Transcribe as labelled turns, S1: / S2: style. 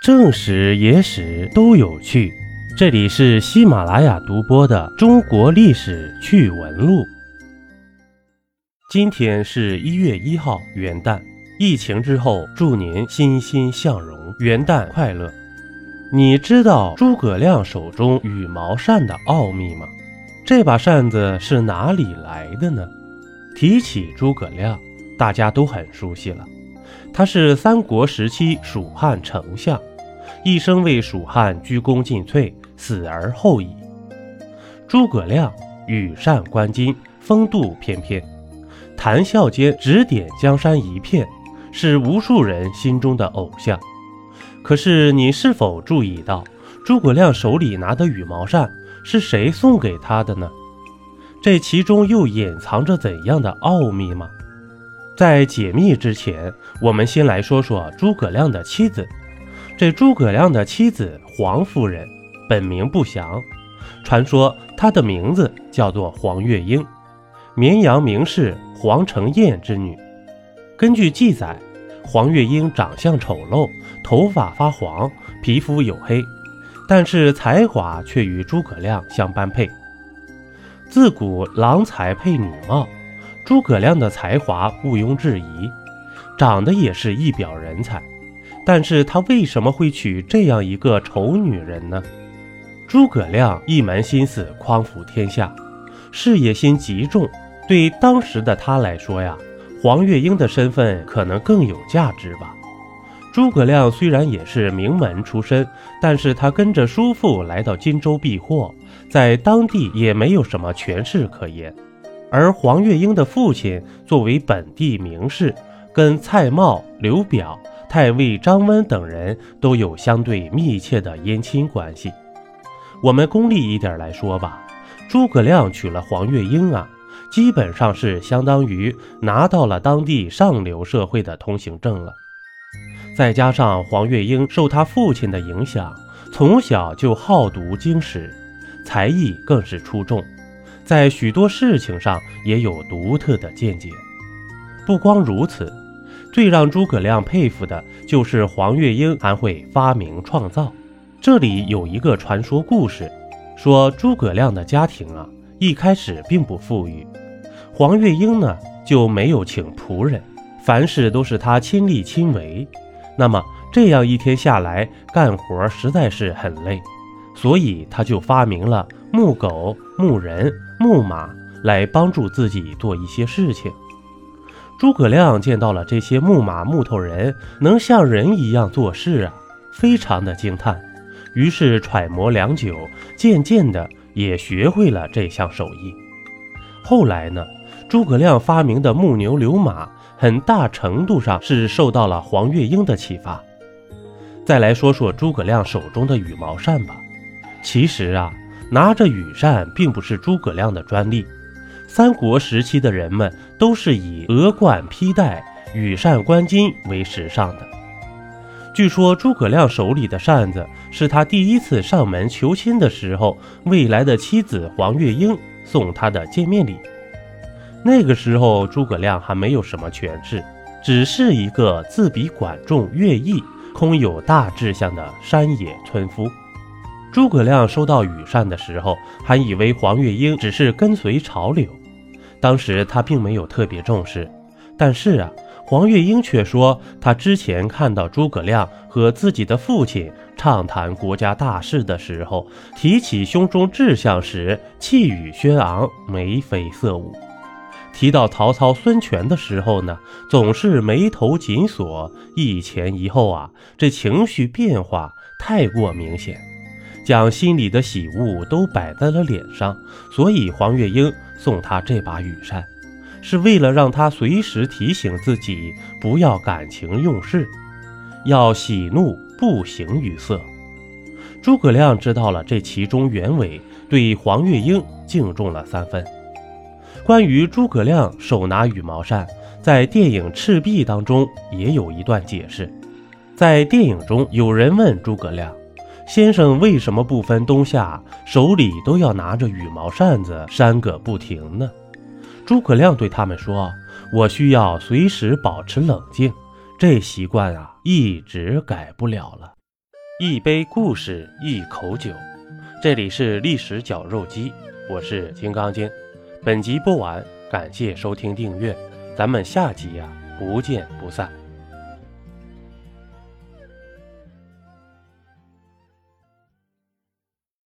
S1: 正史、野史都有趣。这里是喜马拉雅独播的《中国历史趣闻录》。今天是一月一号，元旦。疫情之后，祝您欣欣向荣，元旦快乐！你知道诸葛亮手中羽毛扇的奥秘吗？这把扇子是哪里来的呢？提起诸葛亮，大家都很熟悉了。他是三国时期蜀汉丞相，一生为蜀汉鞠躬尽瘁，死而后已。诸葛亮羽扇纶巾，风度翩翩，谈笑间指点江山一片，是无数人心中的偶像。可是你是否注意到，诸葛亮手里拿的羽毛扇是谁送给他的呢？这其中又隐藏着怎样的奥秘吗？在解密之前，我们先来说说诸葛亮的妻子。这诸葛亮的妻子黄夫人，本名不详，传说她的名字叫做黄月英，绵阳名士黄承彦之女。根据记载，黄月英长相丑陋，头发发黄，皮肤黝黑，但是才华却与诸葛亮相般配。自古郎才配女貌。诸葛亮的才华毋庸置疑，长得也是一表人才，但是他为什么会娶这样一个丑女人呢？诸葛亮一门心思匡扶天下，事业心极重，对当时的他来说呀，黄月英的身份可能更有价值吧。诸葛亮虽然也是名门出身，但是他跟着叔父来到荆州避祸，在当地也没有什么权势可言。而黄月英的父亲作为本地名士，跟蔡瑁、刘表、太尉张温等人都有相对密切的姻亲关系。我们功利一点来说吧，诸葛亮娶了黄月英啊，基本上是相当于拿到了当地上流社会的通行证了。再加上黄月英受他父亲的影响，从小就好读经史，才艺更是出众。在许多事情上也有独特的见解。不光如此，最让诸葛亮佩服的就是黄月英还会发明创造。这里有一个传说故事，说诸葛亮的家庭啊，一开始并不富裕，黄月英呢就没有请仆人，凡事都是他亲力亲为。那么这样一天下来，干活实在是很累，所以他就发明了木狗、木人。木马来帮助自己做一些事情。诸葛亮见到了这些木马木头人能像人一样做事啊，非常的惊叹。于是揣摩良久，渐渐的也学会了这项手艺。后来呢，诸葛亮发明的木牛流马，很大程度上是受到了黄月英的启发。再来说说诸葛亮手中的羽毛扇吧，其实啊。拿着羽扇并不是诸葛亮的专利，三国时期的人们都是以鹅冠披带、羽扇纶巾为时尚的。据说诸葛亮手里的扇子是他第一次上门求亲的时候，未来的妻子黄月英送他的见面礼。那个时候诸葛亮还没有什么权势，只是一个自比管仲、乐毅、空有大志向的山野村夫。诸葛亮收到羽扇的时候，还以为黄月英只是跟随潮流，当时他并没有特别重视。但是啊，黄月英却说，他之前看到诸葛亮和自己的父亲畅谈国家大事的时候，提起胸中志向时，气宇轩昂，眉飞色舞；提到曹操、孙权的时候呢，总是眉头紧锁，一前一后啊，这情绪变化太过明显。将心里的喜恶都摆在了脸上，所以黄月英送他这把羽扇，是为了让他随时提醒自己不要感情用事，要喜怒不形于色。诸葛亮知道了这其中原委，对黄月英敬重了三分。关于诸葛亮手拿羽毛扇，在电影《赤壁》当中也有一段解释。在电影中，有人问诸葛亮。先生为什么不分冬夏，手里都要拿着羽毛扇子扇个不停呢？诸葛亮对他们说：“我需要随时保持冷静，这习惯啊，一直改不了了。”一杯故事，一口酒。这里是历史绞肉机，我是金刚经。本集播完，感谢收听订阅，咱们下集呀，不见不散。